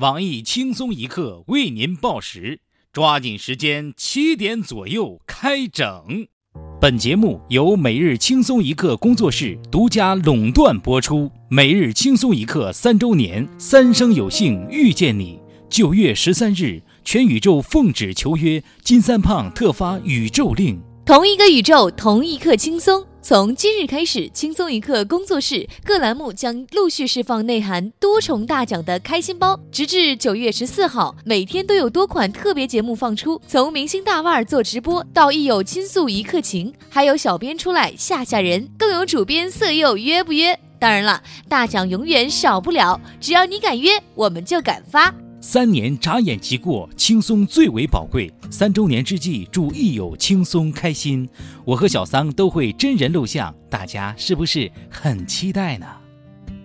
网易轻松一刻为您报时，抓紧时间，七点左右开整。本节目由每日轻松一刻工作室独家垄断播出。每日轻松一刻三周年，三生有幸遇见你。九月十三日，全宇宙奉旨求约，金三胖特发宇宙令。同一个宇宙，同一刻轻松。从今日开始，轻松一刻工作室各栏目将陆续释放内含多重大奖的开心包，直至九月十四号，每天都有多款特别节目放出。从明星大腕儿做直播，到益友倾诉一刻情，还有小编出来吓吓人，更有主编色诱约不约？当然了，大奖永远少不了，只要你敢约，我们就敢发。三年眨眼即过，轻松最为宝贵。三周年之际，祝益友轻松开心。我和小桑都会真人录像，大家是不是很期待呢？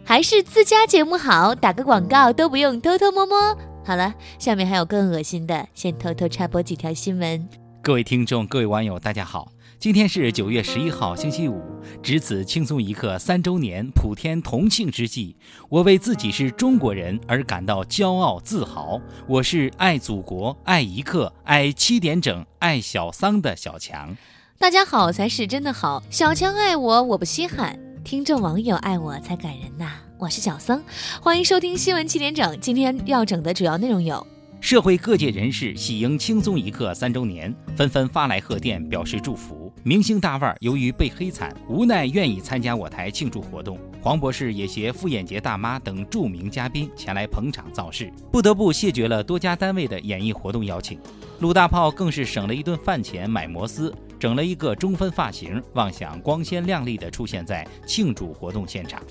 还是自家节目好，打个广告都不用偷偷摸摸。好了，下面还有更恶心的，先偷偷插播几条新闻。各位听众，各位网友，大家好。今天是九月十一号，星期五，值此轻松一刻三周年普天同庆之际，我为自己是中国人而感到骄傲自豪。我是爱祖国、爱一刻、爱七点整、爱小桑的小强。大家好才是真的好，小强爱我我不稀罕，听众网友爱我才感人呐。我是小桑，欢迎收听新闻七点整。今天要整的主要内容有。社会各界人士喜迎轻松一刻三周年，纷纷发来贺电表示祝福。明星大腕由于被黑惨，无奈愿意参加我台庆祝活动。黄博士也携傅艳杰大妈等著名嘉宾前来捧场造势，不得不谢绝了多家单位的演艺活动邀请。鲁大炮更是省了一顿饭钱买摩斯。整了一个中分发型，妄想光鲜亮丽的出现在庆祝活动现场。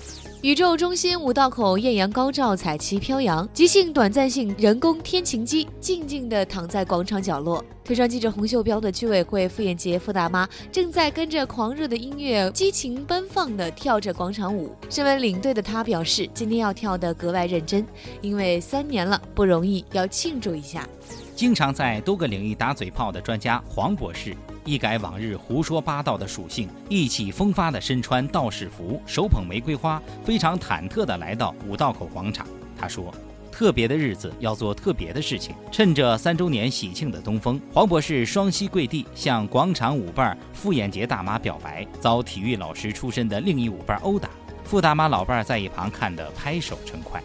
宇宙中心五道口艳阳高照，彩旗飘扬，即兴短暂性人工天晴机静静地躺在广场角落。推上记者洪秀标的居委会傅艳杰傅大妈正在跟着狂热的音乐激情奔放地跳着广场舞。身为领队的她表示，今天要跳得格外认真，因为三年了不容易，要庆祝一下。经常在多个领域打嘴炮的专家黄博士。一改往日胡说八道的属性，意气风发的身穿道士服，手捧玫瑰花，非常忐忑的来到五道口广场。他说：“特别的日子要做特别的事情，趁着三周年喜庆的东风，黄博士双膝跪地向广场舞伴傅艳杰大妈表白，遭体育老师出身的另一舞伴殴打。傅大妈老伴在一旁看得拍手称快。”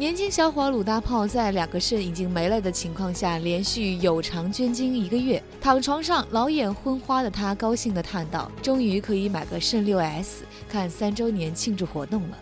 年轻小伙鲁大炮在两个肾已经没了的情况下，连续有偿捐精一个月，躺床上老眼昏花的他高兴地叹道：“终于可以买个肾六 S 看三周年庆祝活动了。”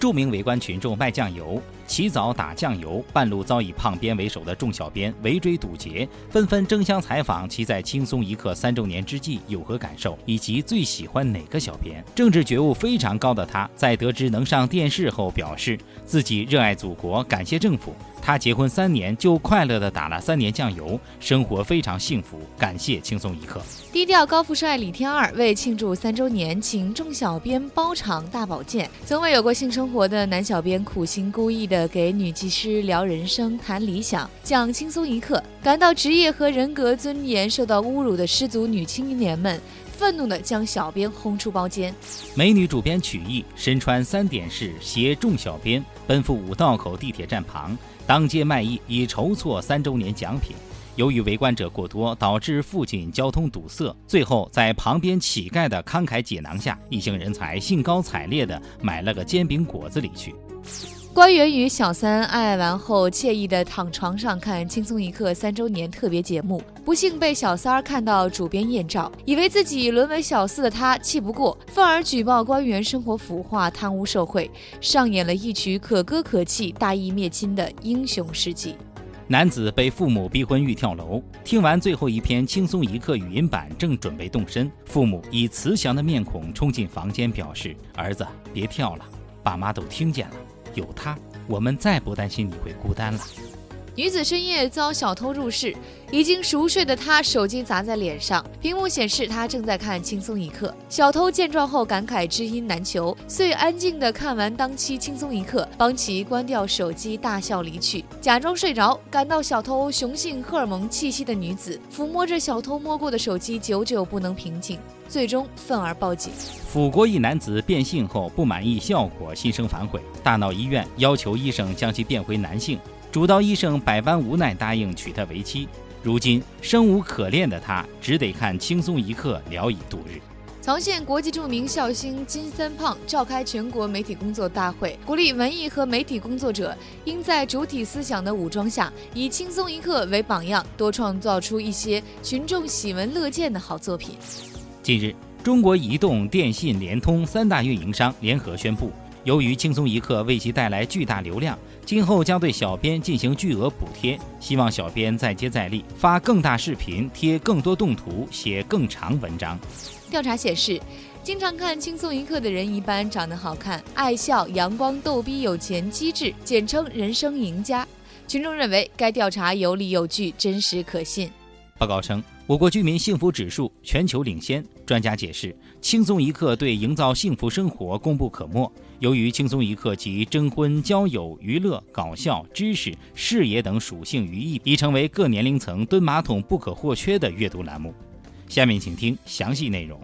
著名围观群众卖酱油，起早打酱油，半路遭以胖编为首的众小编围追堵截，纷纷争相采访其在轻松一刻三周年之际有何感受，以及最喜欢哪个小编。政治觉悟非常高的他，在得知能上电视后，表示自己热爱祖国，感谢政府。他结婚三年就快乐的打了三年酱油，生活非常幸福。感谢轻松一刻。低调高富帅李天二为庆祝三周年，请众小编包场大保健。从未有过性生活的男小编苦心孤诣的给女技师聊人生、谈理想、讲轻松一刻，感到职业和人格尊严受到侮辱的失足女青年们。愤怒地将小编轰出包间。美女主编曲艺身穿三点式，携众小编奔赴五道口地铁站旁，当街卖艺以筹措三周年奖品。由于围观者过多，导致附近交通堵塞。最后在旁边乞丐的慷慨解囊下，一行人才兴高采烈地买了个煎饼果子离去。官员与小三爱爱完后，惬意地躺床上看《轻松一刻》三周年特别节目，不幸被小三儿看到主编艳照，以为自己沦为小四的他气不过，愤而举报官员生活腐化、贪污受贿，上演了一曲可歌可泣、大义灭亲的英雄事迹。男子被父母逼婚欲跳楼，听完最后一篇《轻松一刻》语音版，正准备动身，父母以慈祥的面孔冲进房间，表示：“儿子，别跳了，爸妈都听见了。”有他，我们再不担心你会孤单了。女子深夜遭小偷入室，已经熟睡的她手机砸在脸上，屏幕显示她正在看《轻松一刻》。小偷见状后感慨知音难求，遂安静地看完当期《轻松一刻》，帮其关掉手机，大笑离去，假装睡着。感到小偷雄性荷尔蒙气息的女子抚摸着小偷摸过的手机，久久不能平静，最终愤而报警。辅国一男子变性后不满意效果，心生反悔，大闹医院，要求医生将其变回男性。主刀医生百般无奈答应娶她为妻。如今生无可恋的她，只得看轻松一刻聊以度日。曹县国际著名笑星金三胖召开全国媒体工作大会，鼓励文艺和媒体工作者应在主体思想的武装下，以轻松一刻为榜样，多创造出一些群众喜闻乐见的好作品。近日，中国移动、电信、联通三大运营商联合宣布。由于轻松一刻为其带来巨大流量，今后将对小编进行巨额补贴，希望小编再接再厉，发更大视频，贴更多动图，写更长文章。调查显示，经常看轻松一刻的人一般长得好看、爱笑、阳光、逗逼、有钱、机智，简称人生赢家。群众认为该调查有理有据，真实可信。报告称，我国居民幸福指数全球领先。专家解释，轻松一刻对营造幸福生活功不可没。由于轻松一刻集征婚、交友、娱乐、搞笑、知识、视野等属性于一，已成为各年龄层蹲马桶不可或缺的阅读栏目。下面请听详细内容。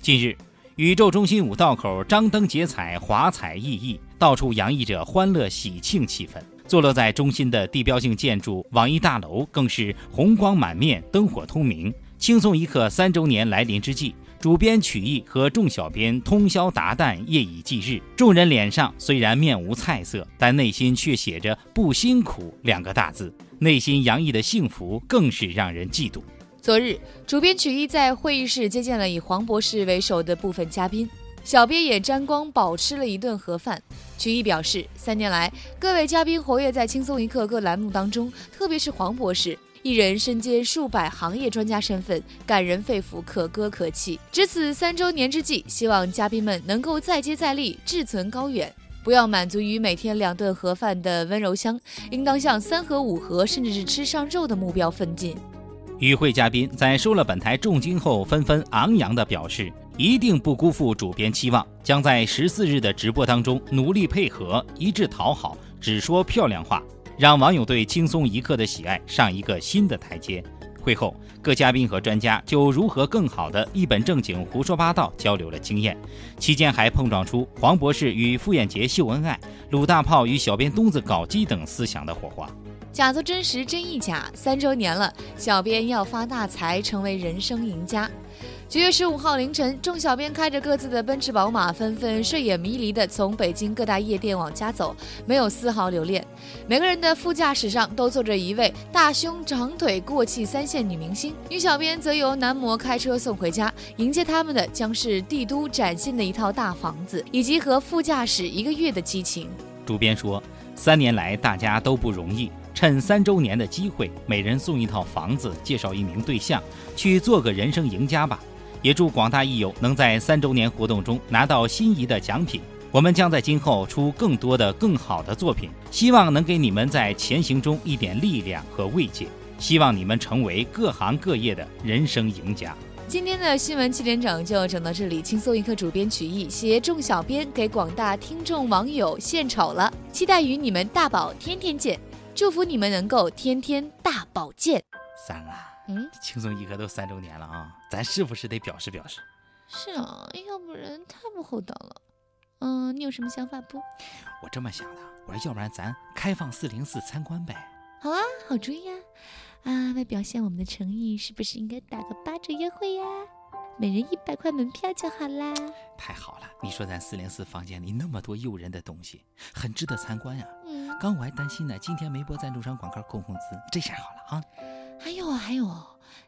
近日，宇宙中心五道口张灯结彩，华彩熠熠，到处洋溢着欢乐喜庆气氛。坐落在中心的地标性建筑网易大楼更是红光满面，灯火通明。轻松一刻三周年来临之际，主编曲艺和众小编通宵达旦，夜以继日。众人脸上虽然面无菜色，但内心却写着“不辛苦”两个大字，内心洋溢的幸福更是让人嫉妒。昨日，主编曲艺在会议室接见了以黄博士为首的部分嘉宾。小编也沾光饱吃了一顿盒饭。曲艺表示，三年来，各位嘉宾活跃在《轻松一刻》各栏目当中，特别是黄博士一人身兼数百行业专家身份，感人肺腑，可歌可泣。值此三周年之际，希望嘉宾们能够再接再厉，志存高远，不要满足于每天两顿盒饭的温柔乡，应当向三盒五盒，甚至是吃上肉的目标奋进。与会嘉宾在收了本台重金后，纷纷昂扬地表示，一定不辜负主编期望，将在十四日的直播当中努力配合，一致讨好，只说漂亮话，让网友对轻松一刻的喜爱上一个新的台阶。会后，各嘉宾和专家就如何更好的一本正经胡说八道交流了经验，期间还碰撞出黄博士与傅艳杰秀恩爱、鲁大炮与小编东子搞基等思想的火花。假作真实，真亦假。三周年了，小编要发大财，成为人生赢家。九月十五号凌晨，众小编开着各自的奔驰、宝马，纷纷睡眼迷离地从北京各大夜店往家走，没有丝毫留恋。每个人的副驾驶上都坐着一位大胸长腿、过气三线女明星，女小编则由男模开车送回家。迎接他们的将是帝都崭新的一套大房子，以及和副驾驶一个月的激情。主编说：“三年来，大家都不容易。”趁三周年的机会，每人送一套房子，介绍一名对象，去做个人生赢家吧。也祝广大益友能在三周年活动中拿到心仪的奖品。我们将在今后出更多的、更好的作品，希望能给你们在前行中一点力量和慰藉。希望你们成为各行各业的人生赢家。今天的新闻七点整就整到这里，轻松一刻主编曲艺携众小编给广大听众网友献丑了，期待与你们大宝天天见。祝福你们能够天天大保健。三啊，嗯，轻松一刻都三周年了啊，咱是不是得表示表示？是啊，要不然太不厚道了。嗯，你有什么想法不？我这么想的，我说要不然咱开放四零四参观呗。好啊，好主意啊。啊，为表现我们的诚意，是不是应该打个八折优惠呀？每人一百块门票就好啦！太好了，你说咱四零四房间里那么多诱人的东西，很值得参观呀。嗯，刚我还担心呢，今天没播赞助商广告扣工资，这下好了啊。还有啊，还有，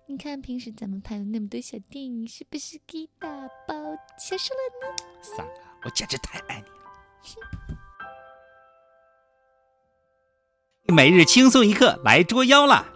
你看平时咱们拍的那么多小电影，是不是可以打包销售了呢？算了，我简直太爱你了。每日轻松一刻来捉妖了！